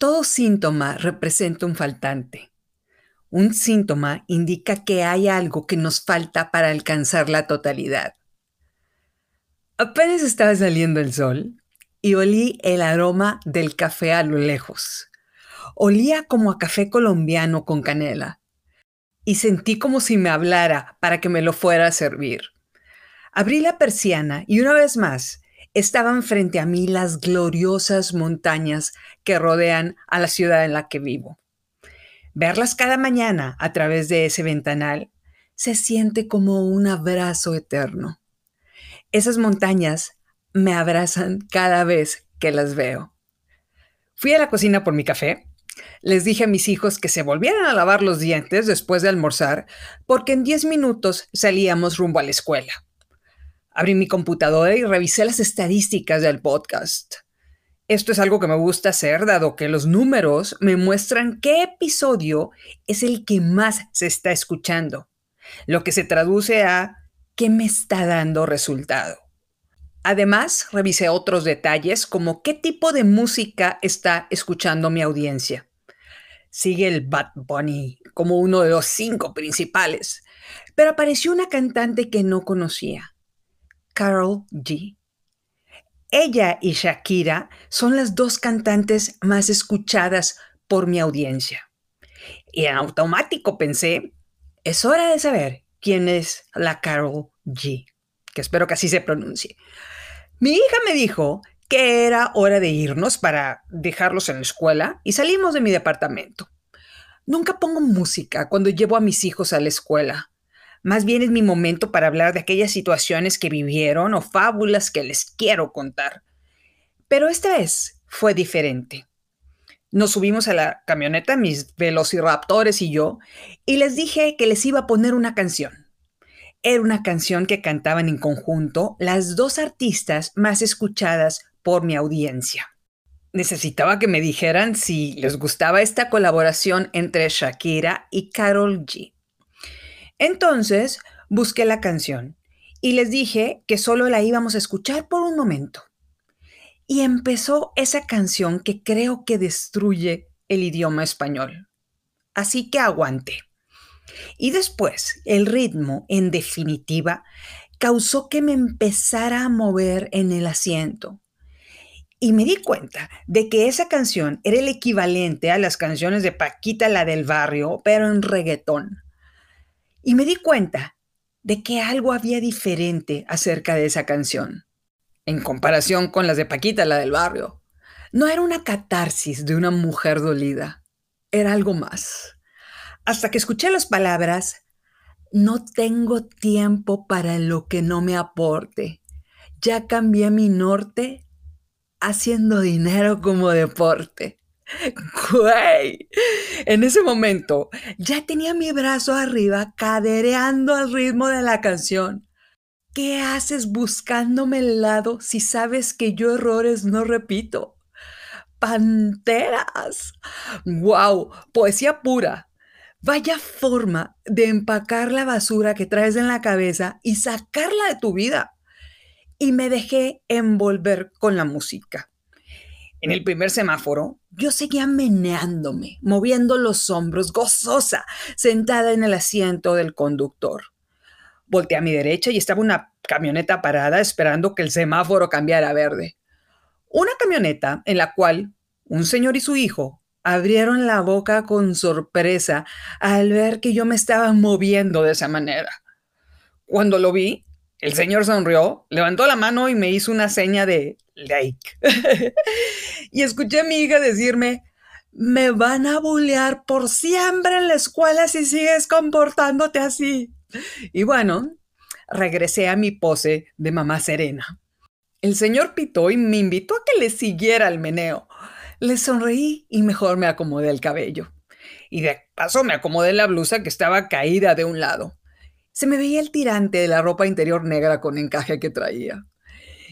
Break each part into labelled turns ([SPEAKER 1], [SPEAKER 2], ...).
[SPEAKER 1] Todo síntoma representa un faltante. Un síntoma indica que hay algo que nos falta para alcanzar la totalidad. Apenas estaba saliendo el sol y olí el aroma del café a lo lejos. Olía como a café colombiano con canela y sentí como si me hablara para que me lo fuera a servir. Abrí la persiana y una vez más estaban frente a mí las gloriosas montañas que rodean a la ciudad en la que vivo. Verlas cada mañana a través de ese ventanal se siente como un abrazo eterno. Esas montañas me abrazan cada vez que las veo. Fui a la cocina por mi café. Les dije a mis hijos que se volvieran a lavar los dientes después de almorzar porque en 10 minutos salíamos rumbo a la escuela. Abrí mi computadora y revisé las estadísticas del podcast. Esto es algo que me gusta hacer, dado que los números me muestran qué episodio es el que más se está escuchando, lo que se traduce a qué me está dando resultado. Además, revisé otros detalles como qué tipo de música está escuchando mi audiencia. Sigue el Bad Bunny como uno de los cinco principales, pero apareció una cantante que no conocía, Carol G. Ella y Shakira son las dos cantantes más escuchadas por mi audiencia. Y en automático pensé, es hora de saber quién es la Carol G, que espero que así se pronuncie. Mi hija me dijo que era hora de irnos para dejarlos en la escuela y salimos de mi departamento. Nunca pongo música cuando llevo a mis hijos a la escuela. Más bien es mi momento para hablar de aquellas situaciones que vivieron o fábulas que les quiero contar. Pero esta vez fue diferente. Nos subimos a la camioneta, mis velociraptores y yo, y les dije que les iba a poner una canción. Era una canción que cantaban en conjunto las dos artistas más escuchadas por mi audiencia. Necesitaba que me dijeran si les gustaba esta colaboración entre Shakira y Carol G. Entonces busqué la canción y les dije que solo la íbamos a escuchar por un momento. Y empezó esa canción que creo que destruye el idioma español. Así que aguante. Y después, el ritmo, en definitiva, causó que me empezara a mover en el asiento. Y me di cuenta de que esa canción era el equivalente a las canciones de Paquita la del barrio, pero en reggaetón. Y me di cuenta de que algo había diferente acerca de esa canción en comparación con las de Paquita, la del barrio. No era una catarsis de una mujer dolida, era algo más. Hasta que escuché las palabras, no tengo tiempo para lo que no me aporte. Ya cambié mi norte haciendo dinero como deporte. Güey, en ese momento ya tenía mi brazo arriba cadereando al ritmo de la canción. ¿Qué haces buscándome el lado si sabes que yo errores no repito? Panteras. ¡Wow! Poesía pura. Vaya forma de empacar la basura que traes en la cabeza y sacarla de tu vida. Y me dejé envolver con la música. En el primer semáforo, yo seguía meneándome, moviendo los hombros, gozosa, sentada en el asiento del conductor. Volté a mi derecha y estaba una camioneta parada esperando que el semáforo cambiara a verde. Una camioneta en la cual un señor y su hijo abrieron la boca con sorpresa al ver que yo me estaba moviendo de esa manera. Cuando lo vi, el señor sonrió, levantó la mano y me hizo una seña de y escuché a mi hija decirme, me van a bullear por siempre en la escuela si sigues comportándote así. Y bueno, regresé a mi pose de mamá serena. El señor pitó y me invitó a que le siguiera el meneo. Le sonreí y mejor me acomodé el cabello. Y de paso me acomodé la blusa que estaba caída de un lado. Se me veía el tirante de la ropa interior negra con encaje que traía.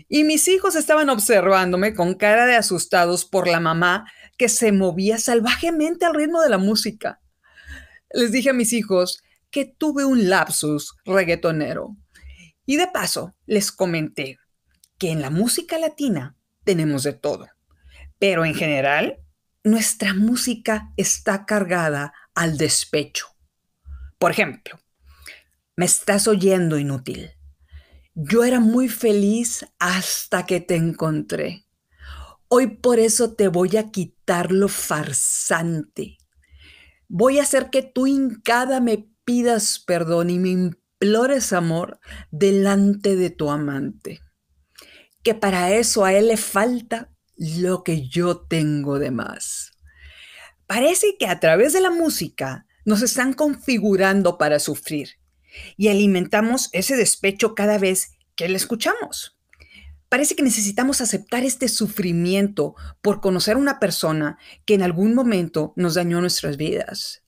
[SPEAKER 1] Y mis hijos estaban observándome con cara de asustados por la mamá que se movía salvajemente al ritmo de la música. Les dije a mis hijos que tuve un lapsus reggaetonero. Y de paso, les comenté que en la música latina tenemos de todo, pero en general nuestra música está cargada al despecho. Por ejemplo, me estás oyendo inútil. Yo era muy feliz hasta que te encontré. Hoy por eso te voy a quitar lo farsante. Voy a hacer que tú hincada me pidas perdón y me implores amor delante de tu amante. Que para eso a él le falta lo que yo tengo de más. Parece que a través de la música nos están configurando para sufrir y alimentamos ese despecho cada vez que le escuchamos. Parece que necesitamos aceptar este sufrimiento por conocer una persona que en algún momento nos dañó nuestras vidas.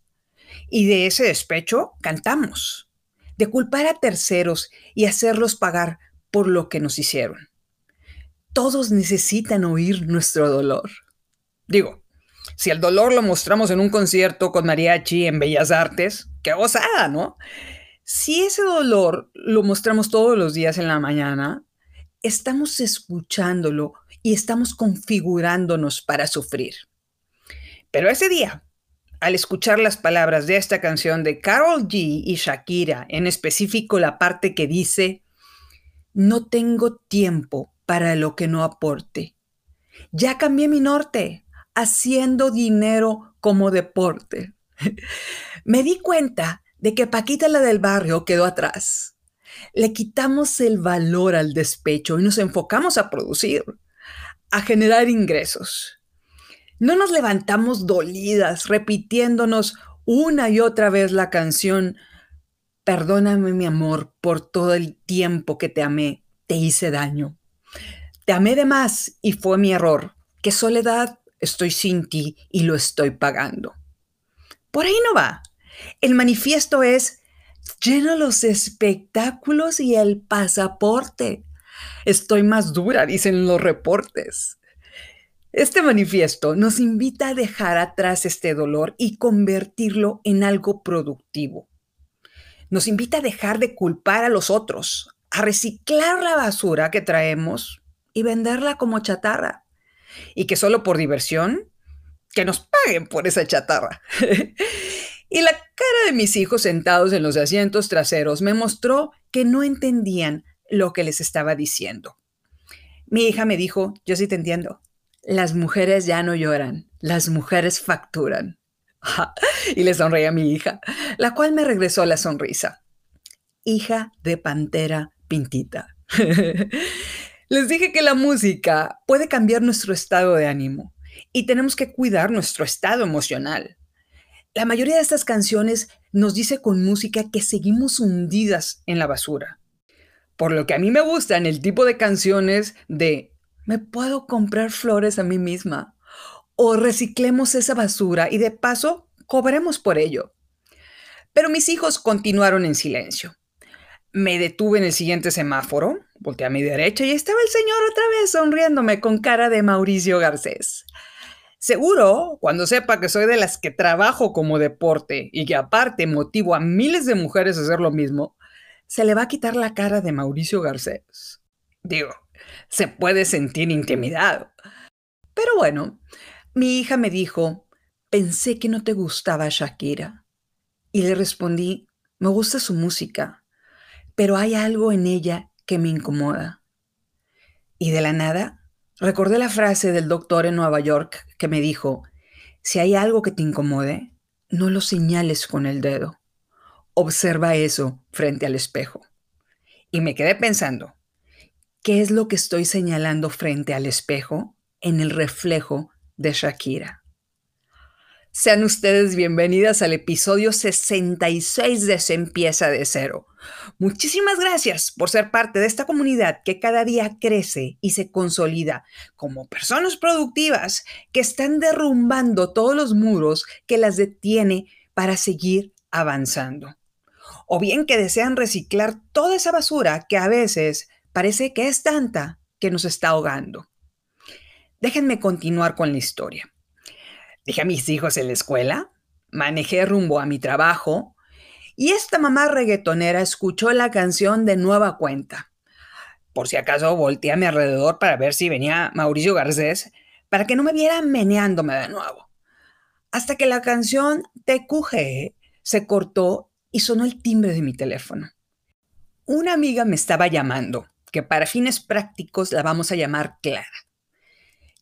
[SPEAKER 1] Y de ese despecho cantamos, de culpar a terceros y hacerlos pagar por lo que nos hicieron. Todos necesitan oír nuestro dolor. Digo, si el dolor lo mostramos en un concierto con mariachi en Bellas Artes, qué gozada, ¿no? Si ese dolor lo mostramos todos los días en la mañana, estamos escuchándolo y estamos configurándonos para sufrir. Pero ese día, al escuchar las palabras de esta canción de Carol G y Shakira, en específico la parte que dice, no tengo tiempo para lo que no aporte. Ya cambié mi norte, haciendo dinero como deporte. Me di cuenta de que Paquita la del barrio quedó atrás. Le quitamos el valor al despecho y nos enfocamos a producir, a generar ingresos. No nos levantamos dolidas repitiéndonos una y otra vez la canción Perdóname mi amor por todo el tiempo que te amé, te hice daño. Te amé de más y fue mi error. Qué soledad estoy sin ti y lo estoy pagando. Por ahí no va. El manifiesto es, lleno los espectáculos y el pasaporte. Estoy más dura, dicen los reportes. Este manifiesto nos invita a dejar atrás este dolor y convertirlo en algo productivo. Nos invita a dejar de culpar a los otros, a reciclar la basura que traemos y venderla como chatarra. Y que solo por diversión, que nos paguen por esa chatarra. Y la cara de mis hijos sentados en los asientos traseros me mostró que no entendían lo que les estaba diciendo. Mi hija me dijo, yo sí te entiendo, las mujeres ya no lloran, las mujeres facturan. y le sonreí a mi hija, la cual me regresó la sonrisa. Hija de pantera pintita. Les dije que la música puede cambiar nuestro estado de ánimo y tenemos que cuidar nuestro estado emocional. La mayoría de estas canciones nos dice con música que seguimos hundidas en la basura. Por lo que a mí me gustan el tipo de canciones de me puedo comprar flores a mí misma o reciclemos esa basura y de paso cobremos por ello. Pero mis hijos continuaron en silencio. Me detuve en el siguiente semáforo, volteé a mi derecha y estaba el señor otra vez sonriéndome con cara de Mauricio Garcés. Seguro, cuando sepa que soy de las que trabajo como deporte y que aparte motivo a miles de mujeres a hacer lo mismo, se le va a quitar la cara de Mauricio Garcés. Digo, se puede sentir intimidado. Pero bueno, mi hija me dijo, pensé que no te gustaba Shakira. Y le respondí, me gusta su música, pero hay algo en ella que me incomoda. Y de la nada Recordé la frase del doctor en Nueva York que me dijo, si hay algo que te incomode, no lo señales con el dedo. Observa eso frente al espejo. Y me quedé pensando, ¿qué es lo que estoy señalando frente al espejo en el reflejo de Shakira? Sean ustedes bienvenidas al episodio 66 de Se empieza de cero. Muchísimas gracias por ser parte de esta comunidad que cada día crece y se consolida como personas productivas que están derrumbando todos los muros que las detiene para seguir avanzando. O bien que desean reciclar toda esa basura que a veces parece que es tanta que nos está ahogando. Déjenme continuar con la historia. Dejé a mis hijos en la escuela, manejé rumbo a mi trabajo y esta mamá reggaetonera escuchó la canción de nueva cuenta. Por si acaso volteé a mi alrededor para ver si venía Mauricio Garcés para que no me viera meneándome de nuevo. Hasta que la canción Te cuje se cortó y sonó el timbre de mi teléfono. Una amiga me estaba llamando, que para fines prácticos la vamos a llamar Clara.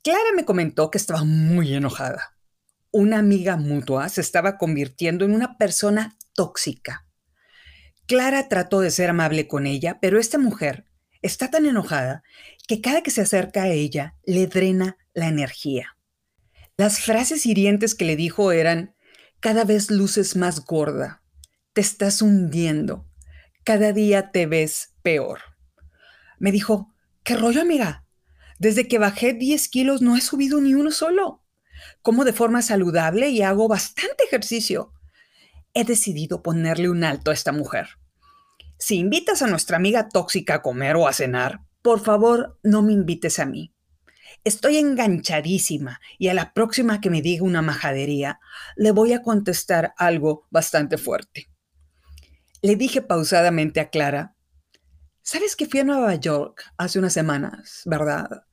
[SPEAKER 1] Clara me comentó que estaba muy enojada. Una amiga mutua se estaba convirtiendo en una persona tóxica. Clara trató de ser amable con ella, pero esta mujer está tan enojada que cada que se acerca a ella le drena la energía. Las frases hirientes que le dijo eran, cada vez luces más gorda, te estás hundiendo, cada día te ves peor. Me dijo, ¿qué rollo amiga? Desde que bajé 10 kilos no he subido ni uno solo. Como de forma saludable y hago bastante ejercicio. He decidido ponerle un alto a esta mujer. Si invitas a nuestra amiga tóxica a comer o a cenar, por favor no me invites a mí. Estoy enganchadísima y a la próxima que me diga una majadería, le voy a contestar algo bastante fuerte. Le dije pausadamente a Clara, ¿sabes que fui a Nueva York hace unas semanas, verdad?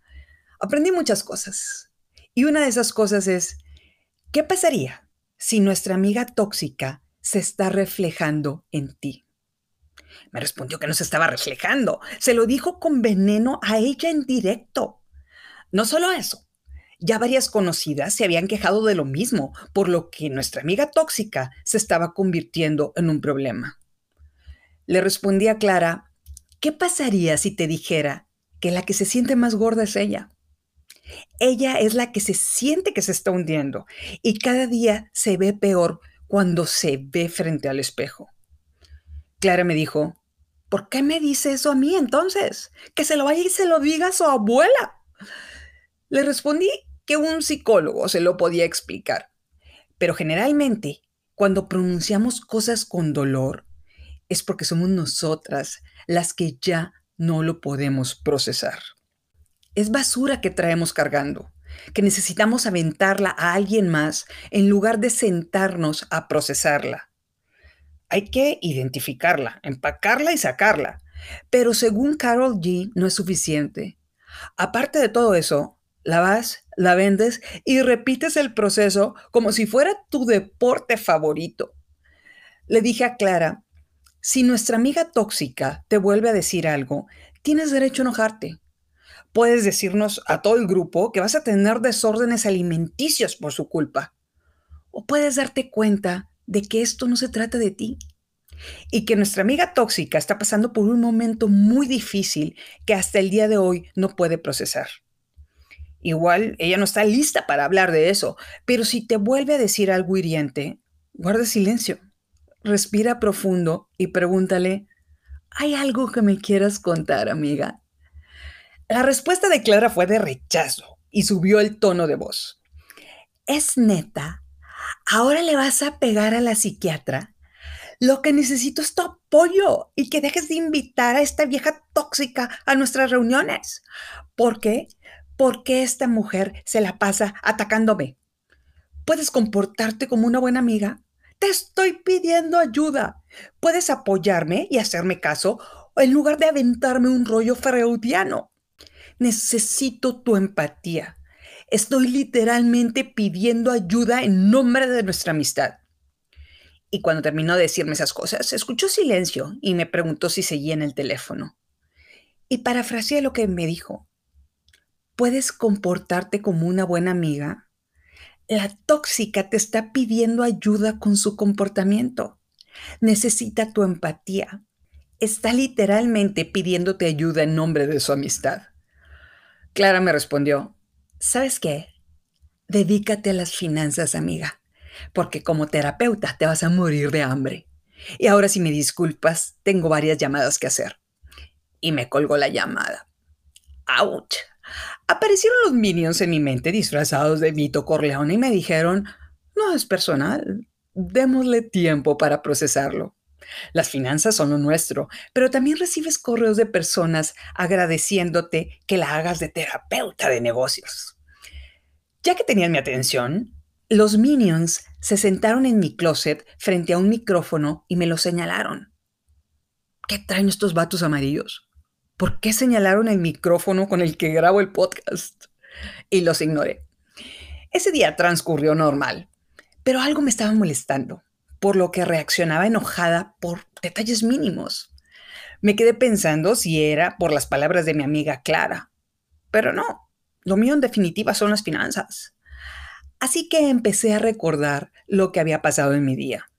[SPEAKER 1] Aprendí muchas cosas. Y una de esas cosas es, ¿qué pasaría si nuestra amiga tóxica se está reflejando en ti? Me respondió que no se estaba reflejando. Se lo dijo con veneno a ella en directo. No solo eso, ya varias conocidas se habían quejado de lo mismo, por lo que nuestra amiga tóxica se estaba convirtiendo en un problema. Le respondí a Clara, ¿qué pasaría si te dijera que la que se siente más gorda es ella? Ella es la que se siente que se está hundiendo y cada día se ve peor cuando se ve frente al espejo. Clara me dijo, ¿por qué me dice eso a mí entonces? Que se lo vaya y se lo diga a su abuela. Le respondí que un psicólogo se lo podía explicar, pero generalmente cuando pronunciamos cosas con dolor es porque somos nosotras las que ya no lo podemos procesar. Es basura que traemos cargando, que necesitamos aventarla a alguien más en lugar de sentarnos a procesarla. Hay que identificarla, empacarla y sacarla. Pero según Carol G, no es suficiente. Aparte de todo eso, la vas, la vendes y repites el proceso como si fuera tu deporte favorito. Le dije a Clara, si nuestra amiga tóxica te vuelve a decir algo, tienes derecho a enojarte. Puedes decirnos a todo el grupo que vas a tener desórdenes alimenticios por su culpa. O puedes darte cuenta de que esto no se trata de ti y que nuestra amiga tóxica está pasando por un momento muy difícil que hasta el día de hoy no puede procesar. Igual ella no está lista para hablar de eso, pero si te vuelve a decir algo hiriente, guarda silencio, respira profundo y pregúntale, ¿hay algo que me quieras contar, amiga? La respuesta de Clara fue de rechazo y subió el tono de voz. ¿Es neta? ¿Ahora le vas a pegar a la psiquiatra? Lo que necesito es tu apoyo y que dejes de invitar a esta vieja tóxica a nuestras reuniones. ¿Por qué? ¿Por qué esta mujer se la pasa atacándome? ¿Puedes comportarte como una buena amiga? Te estoy pidiendo ayuda. ¿Puedes apoyarme y hacerme caso en lugar de aventarme un rollo freudiano? Necesito tu empatía. Estoy literalmente pidiendo ayuda en nombre de nuestra amistad. Y cuando terminó de decirme esas cosas, escuchó silencio y me preguntó si seguía en el teléfono. Y parafraseé lo que me dijo puedes comportarte como una buena amiga, la tóxica te está pidiendo ayuda con su comportamiento. Necesita tu empatía. Está literalmente pidiéndote ayuda en nombre de su amistad. Clara me respondió, ¿sabes qué? Dedícate a las finanzas, amiga, porque como terapeuta te vas a morir de hambre. Y ahora si me disculpas, tengo varias llamadas que hacer. Y me colgó la llamada. ¡Auch! Aparecieron los minions en mi mente disfrazados de Vito Corleone y me dijeron, no es personal, démosle tiempo para procesarlo. Las finanzas son lo nuestro, pero también recibes correos de personas agradeciéndote que la hagas de terapeuta de negocios. Ya que tenían mi atención, los minions se sentaron en mi closet frente a un micrófono y me lo señalaron. ¿Qué traen estos vatos amarillos? ¿por qué señalaron el micrófono con el que grabo el podcast? Y los ignoré. Ese día transcurrió normal. Pero algo me estaba molestando, por lo que reaccionaba enojada por detalles mínimos. Me quedé pensando si era por las palabras de mi amiga Clara, pero no, lo mío en definitiva son las finanzas. Así que empecé a recordar lo que había pasado en mi día.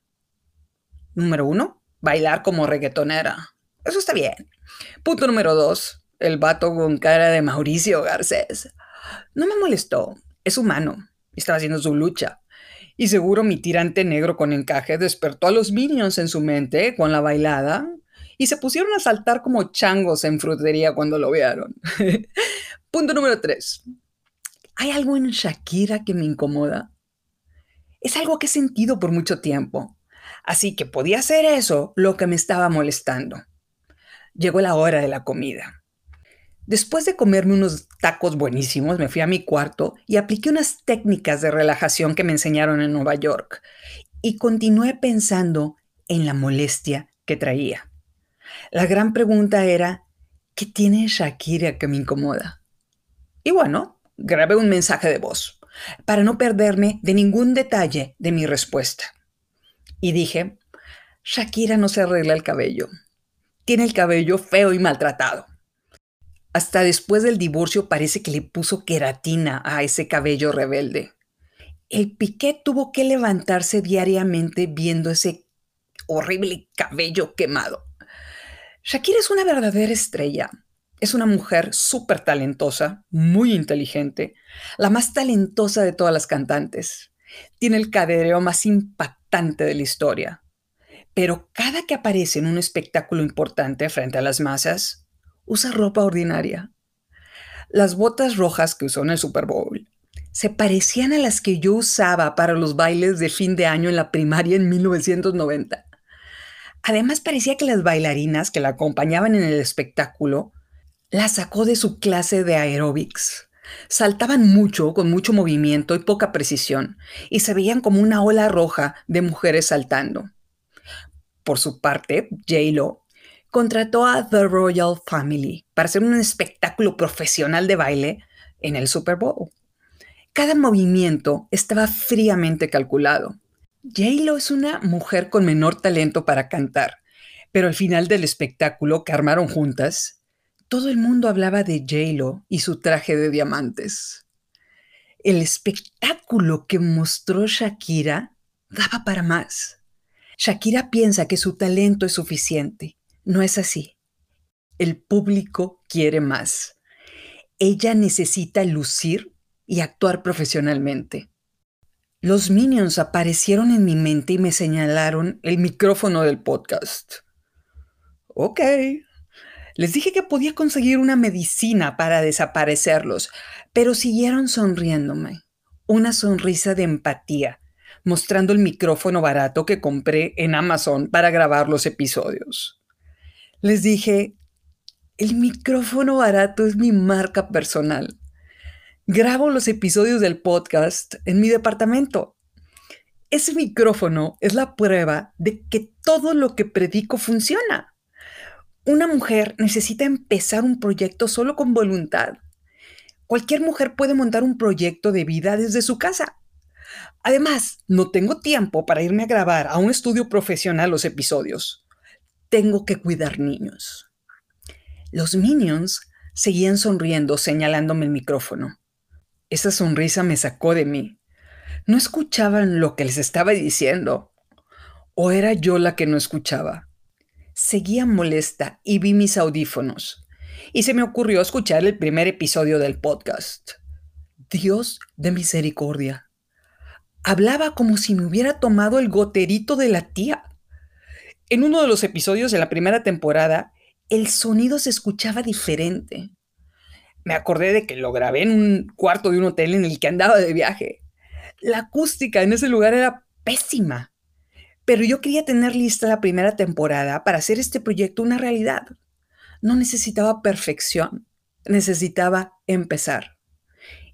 [SPEAKER 1] Número uno, bailar como reggaetonera. Eso está bien. Punto número dos, el vato con cara de Mauricio Garcés. No me molestó, es humano, estaba haciendo su lucha. Y seguro mi tirante negro con encaje despertó a los minions en su mente con la bailada y se pusieron a saltar como changos en frutería cuando lo vieron. Punto número tres. ¿Hay algo en Shakira que me incomoda? Es algo que he sentido por mucho tiempo, así que podía ser eso lo que me estaba molestando. Llegó la hora de la comida. Después de comerme unos tacos buenísimos, me fui a mi cuarto y apliqué unas técnicas de relajación que me enseñaron en Nueva York y continué pensando en la molestia que traía. La gran pregunta era, ¿qué tiene Shakira que me incomoda? Y bueno, grabé un mensaje de voz para no perderme de ningún detalle de mi respuesta. Y dije, Shakira no se arregla el cabello. Tiene el cabello feo y maltratado. Hasta después del divorcio parece que le puso queratina a ese cabello rebelde. El Piqué tuvo que levantarse diariamente viendo ese horrible cabello quemado. Shakira es una verdadera estrella. Es una mujer súper talentosa, muy inteligente, la más talentosa de todas las cantantes. Tiene el cadereo más impactante de la historia. Pero cada que aparece en un espectáculo importante frente a las masas, usa ropa ordinaria. Las botas rojas que usó en el Super Bowl se parecían a las que yo usaba para los bailes de fin de año en la primaria en 1990. Además parecía que las bailarinas que la acompañaban en el espectáculo la sacó de su clase de aeróbics. Saltaban mucho, con mucho movimiento y poca precisión, y se veían como una ola roja de mujeres saltando. Por su parte, J-Lo contrató a The Royal Family para hacer un espectáculo profesional de baile en el Super Bowl. Cada movimiento estaba fríamente calculado. J-Lo es una mujer con menor talento para cantar, pero al final del espectáculo que armaron juntas, todo el mundo hablaba de J-Lo y su traje de diamantes. El espectáculo que mostró Shakira daba para más. Shakira piensa que su talento es suficiente no es así. El público quiere más. Ella necesita lucir y actuar profesionalmente. Los minions aparecieron en mi mente y me señalaron el micrófono del podcast. Ok. Les dije que podía conseguir una medicina para desaparecerlos, pero siguieron sonriéndome. Una sonrisa de empatía, mostrando el micrófono barato que compré en Amazon para grabar los episodios les dije, el micrófono barato es mi marca personal. Grabo los episodios del podcast en mi departamento. Ese micrófono es la prueba de que todo lo que predico funciona. Una mujer necesita empezar un proyecto solo con voluntad. Cualquier mujer puede montar un proyecto de vida desde su casa. Además, no tengo tiempo para irme a grabar a un estudio profesional los episodios tengo que cuidar niños. Los minions seguían sonriendo, señalándome el micrófono. Esa sonrisa me sacó de mí. No escuchaban lo que les estaba diciendo. ¿O era yo la que no escuchaba? Seguía molesta y vi mis audífonos. Y se me ocurrió escuchar el primer episodio del podcast. Dios de misericordia. Hablaba como si me hubiera tomado el goterito de la tía. En uno de los episodios de la primera temporada, el sonido se escuchaba diferente. Me acordé de que lo grabé en un cuarto de un hotel en el que andaba de viaje. La acústica en ese lugar era pésima. Pero yo quería tener lista la primera temporada para hacer este proyecto una realidad. No necesitaba perfección, necesitaba empezar.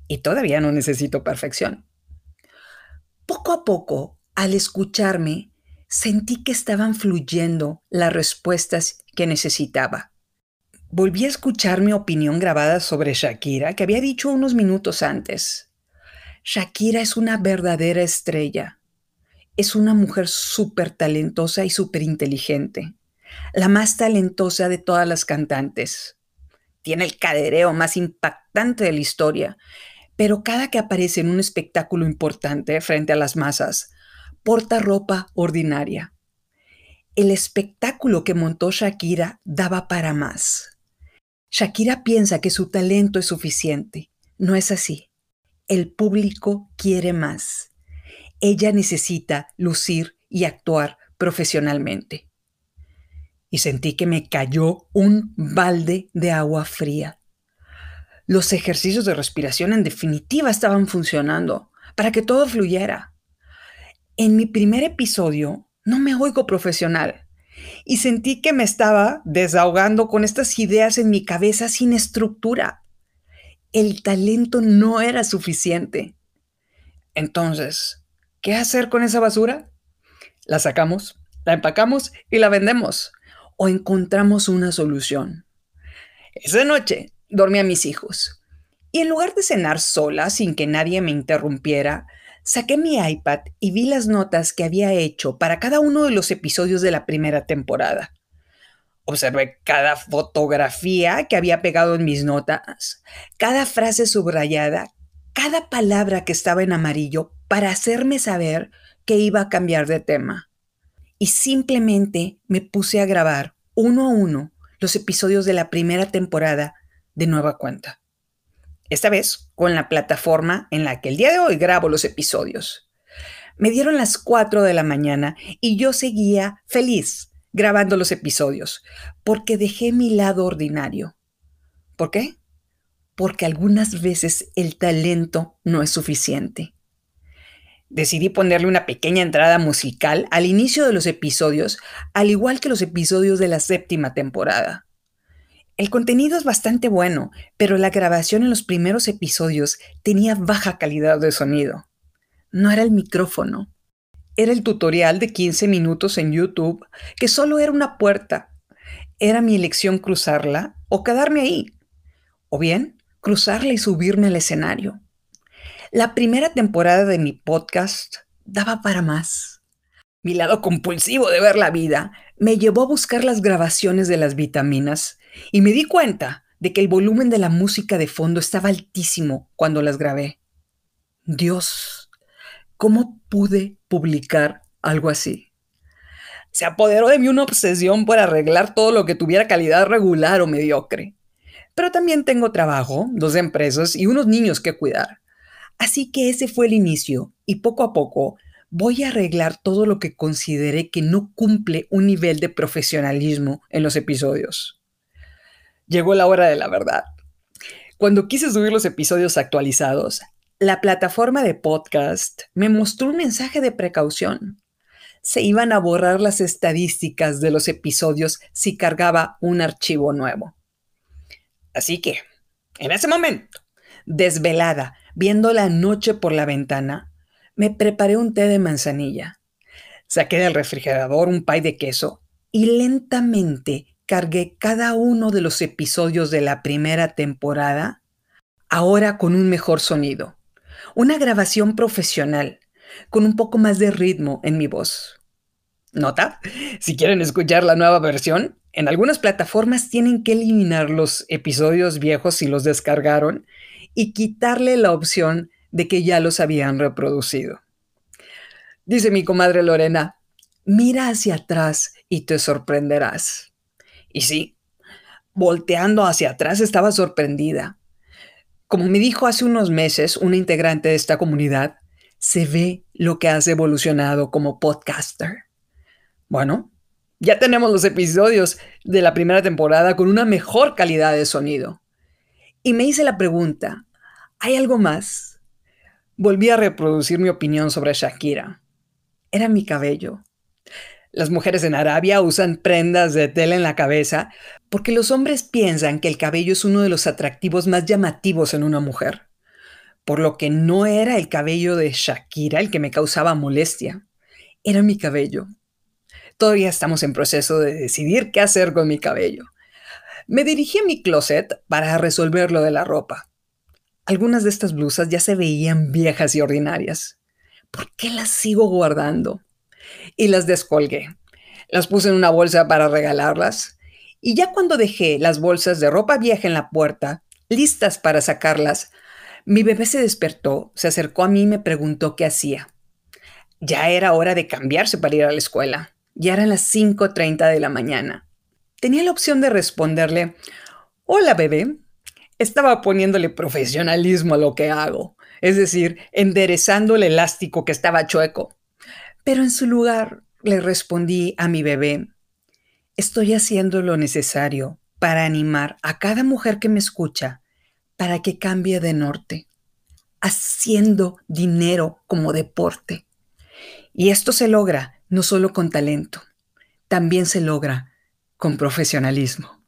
[SPEAKER 1] Y todavía no necesito perfección. Poco a poco, al escucharme, sentí que estaban fluyendo las respuestas que necesitaba. Volví a escuchar mi opinión grabada sobre Shakira que había dicho unos minutos antes. Shakira es una verdadera estrella. es una mujer súper talentosa y súper inteligente, la más talentosa de todas las cantantes. Tiene el cadereo más impactante de la historia, pero cada que aparece en un espectáculo importante frente a las masas, porta ropa ordinaria. El espectáculo que montó Shakira daba para más. Shakira piensa que su talento es suficiente. No es así. El público quiere más. Ella necesita lucir y actuar profesionalmente. Y sentí que me cayó un balde de agua fría. Los ejercicios de respiración en definitiva estaban funcionando para que todo fluyera. En mi primer episodio no me oigo profesional y sentí que me estaba desahogando con estas ideas en mi cabeza sin estructura. El talento no era suficiente. Entonces, ¿Qué hacer con esa basura? La sacamos, la empacamos y la vendemos. O encontramos una solución. Esa noche dormí a mis hijos. Y en lugar de cenar sola sin que nadie me interrumpiera, saqué mi iPad y vi las notas que había hecho para cada uno de los episodios de la primera temporada. Observé cada fotografía que había pegado en mis notas, cada frase subrayada, cada palabra que estaba en amarillo para hacerme saber que iba a cambiar de tema. Y simplemente me puse a grabar uno a uno los episodios de la primera temporada de nueva cuenta. Esta vez con la plataforma en la que el día de hoy grabo los episodios. Me dieron las 4 de la mañana y yo seguía feliz grabando los episodios porque dejé mi lado ordinario. ¿Por qué? porque algunas veces el talento no es suficiente. Decidí ponerle una pequeña entrada musical al inicio de los episodios, al igual que los episodios de la séptima temporada. El contenido es bastante bueno, pero la grabación en los primeros episodios tenía baja calidad de sonido. No era el micrófono, era el tutorial de 15 minutos en YouTube, que solo era una puerta. Era mi elección cruzarla o quedarme ahí. O bien, cruzarla y subirme al escenario. La primera temporada de mi podcast daba para más. Mi lado compulsivo de ver la vida me llevó a buscar las grabaciones de las vitaminas y me di cuenta de que el volumen de la música de fondo estaba altísimo cuando las grabé. Dios, ¿cómo pude publicar algo así? Se apoderó de mí una obsesión por arreglar todo lo que tuviera calidad regular o mediocre. Pero también tengo trabajo, dos empresas y unos niños que cuidar. Así que ese fue el inicio y poco a poco voy a arreglar todo lo que consideré que no cumple un nivel de profesionalismo en los episodios. Llegó la hora de la verdad. Cuando quise subir los episodios actualizados, la plataforma de podcast me mostró un mensaje de precaución. Se iban a borrar las estadísticas de los episodios si cargaba un archivo nuevo. Así que, en ese momento, desvelada, viendo la noche por la ventana, me preparé un té de manzanilla. Saqué del refrigerador un pay de queso y lentamente cargué cada uno de los episodios de la primera temporada, ahora con un mejor sonido. Una grabación profesional, con un poco más de ritmo en mi voz. ¿Nota? Si quieren escuchar la nueva versión, en algunas plataformas tienen que eliminar los episodios viejos si los descargaron y quitarle la opción de que ya los habían reproducido. Dice mi comadre Lorena, mira hacia atrás y te sorprenderás. Y sí, volteando hacia atrás estaba sorprendida. Como me dijo hace unos meses una integrante de esta comunidad, se ve lo que has evolucionado como podcaster. Bueno, ya tenemos los episodios de la primera temporada con una mejor calidad de sonido. Y me hice la pregunta, ¿hay algo más? Volví a reproducir mi opinión sobre Shakira. Era mi cabello. Las mujeres en Arabia usan prendas de tela en la cabeza porque los hombres piensan que el cabello es uno de los atractivos más llamativos en una mujer. Por lo que no era el cabello de Shakira el que me causaba molestia, era mi cabello. Todavía estamos en proceso de decidir qué hacer con mi cabello. Me dirigí a mi closet para resolver lo de la ropa. Algunas de estas blusas ya se veían viejas y ordinarias. ¿por qué las sigo guardando? Y las descolgué. Las puse en una bolsa para regalarlas. Y ya cuando dejé las bolsas de ropa vieja en la puerta, listas para sacarlas, mi bebé se despertó, se acercó a mí y me preguntó qué hacía. Ya era hora de cambiarse para ir a la escuela. Ya eran las 5.30 de la mañana. Tenía la opción de responderle, hola bebé. Estaba poniéndole profesionalismo a lo que hago, es decir, enderezando el elástico que estaba chueco. Pero en su lugar le respondí a mi bebé, estoy haciendo lo necesario para animar a cada mujer que me escucha para que cambie de norte, haciendo dinero como deporte. Y esto se logra no solo con talento, también se logra con profesionalismo.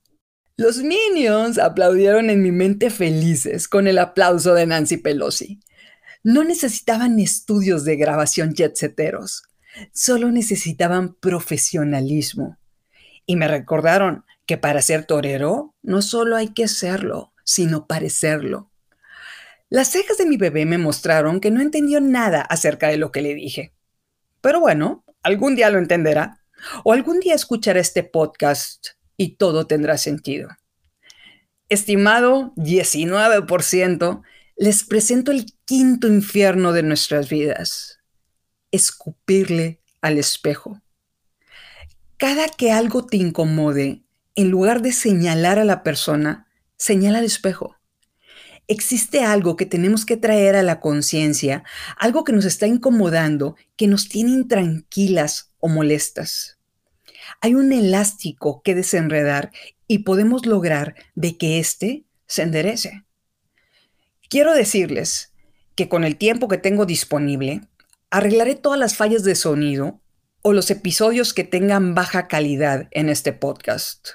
[SPEAKER 1] Los Minions aplaudieron en mi mente felices con el aplauso de Nancy Pelosi. No necesitaban estudios de grabación jetseteros, solo necesitaban profesionalismo. Y me recordaron que para ser torero no solo hay que serlo, sino parecerlo. Las cejas de mi bebé me mostraron que no entendió nada acerca de lo que le dije. Pero bueno, algún día lo entenderá. O algún día escuchará este podcast y todo tendrá sentido. Estimado 19%, les presento el quinto infierno de nuestras vidas. Escupirle al espejo. Cada que algo te incomode, en lugar de señalar a la persona, señala al espejo existe algo que tenemos que traer a la conciencia, algo que nos está incomodando, que nos tiene intranquilas o molestas. Hay un elástico que desenredar y podemos lograr de que éste se enderece. Quiero decirles que con el tiempo que tengo disponible, arreglaré todas las fallas de sonido o los episodios que tengan baja calidad en este podcast.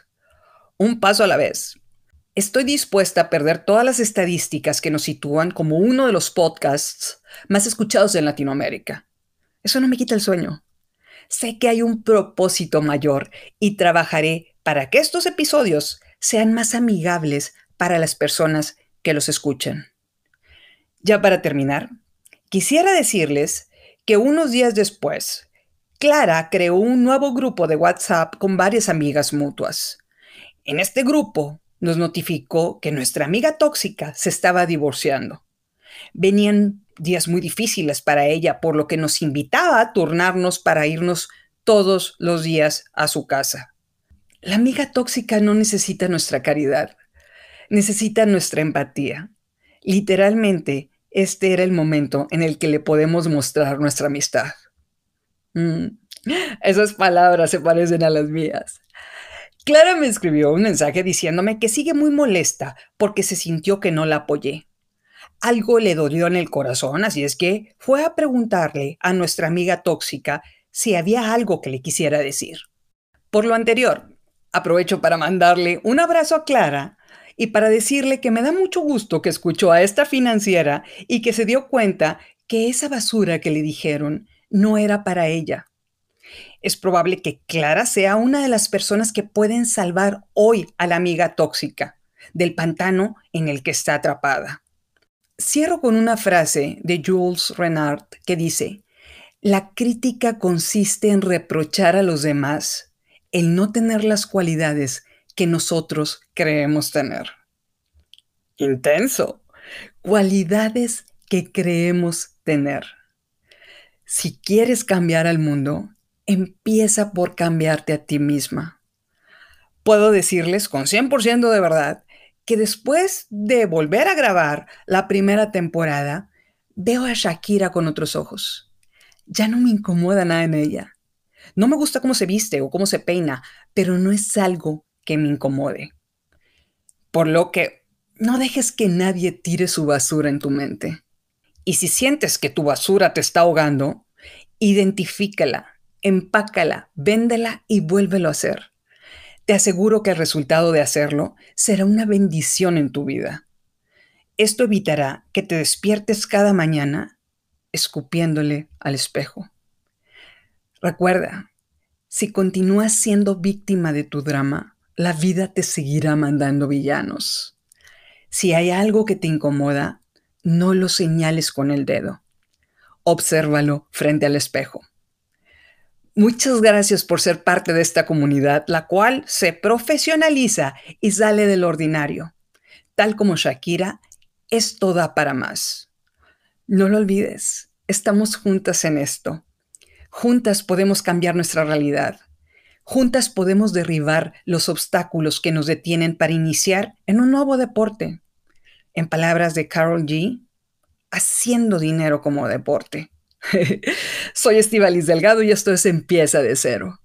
[SPEAKER 1] Un paso a la vez. Estoy dispuesta a perder todas las estadísticas que nos sitúan como uno de los podcasts más escuchados en Latinoamérica. Eso no me quita el sueño. Sé que hay un propósito mayor y trabajaré para que estos episodios sean más amigables para las personas que los escuchan. Ya para terminar, quisiera decirles que unos días después, Clara creó un nuevo grupo de WhatsApp con varias amigas mutuas. En este grupo nos notificó que nuestra amiga tóxica se estaba divorciando. Venían días muy difíciles para ella, por lo que nos invitaba a turnarnos para irnos todos los días a su casa. La amiga tóxica no necesita nuestra caridad, necesita nuestra empatía. Literalmente, este era el momento en el que le podemos mostrar nuestra amistad. Mm, esas palabras se parecen a las mías. Clara me escribió un mensaje diciéndome que sigue muy molesta porque se sintió que no la apoyé. Algo le dolió en el corazón, así es que fue a preguntarle a nuestra amiga tóxica si había algo que le quisiera decir. Por lo anterior, aprovecho para mandarle un abrazo a Clara y para decirle que me da mucho gusto que escuchó a esta financiera y que se dio cuenta que esa basura que le dijeron no era para ella, es probable que Clara sea una de las personas que pueden salvar hoy a la amiga tóxica del pantano en el que está atrapada. Cierro con una frase de Jules Renard que dice, la crítica consiste en reprochar a los demás el no tener las cualidades que nosotros creemos tener. Intenso. Cualidades que creemos tener. Si quieres cambiar al mundo, empieza por cambiarte a ti misma. Puedo decirles con 100% de verdad que después de volver a grabar la primera temporada, veo a Shakira con otros ojos. Ya no me incomoda nada en ella. No me gusta cómo se viste o cómo se peina, pero no es algo que me incomode. Por lo que no dejes que nadie tire su basura en tu mente. Y si sientes que tu basura te está ahogando, identifícala empácala, véndela y vuélvelo a hacer. Te aseguro que el resultado de hacerlo será una bendición en tu vida. Esto evitará que te despiertes cada mañana escupiéndole al espejo. Recuerda, si continúas siendo víctima de tu drama, la vida te seguirá mandando villanos. Si hay algo que te incomoda, no lo señales con el dedo. obsérvalo frente al espejo. Muchas gracias por ser parte de esta comunidad, la cual se profesionaliza y sale del ordinario. Tal como Shakira, es toda para más. No lo olvides, estamos juntas en esto. Juntas podemos cambiar nuestra realidad. Juntas podemos derribar los obstáculos que nos detienen para iniciar en un nuevo deporte. En palabras de Carol G., haciendo dinero como deporte. Soy Estivalis Delgado y esto es Empieza de Cero.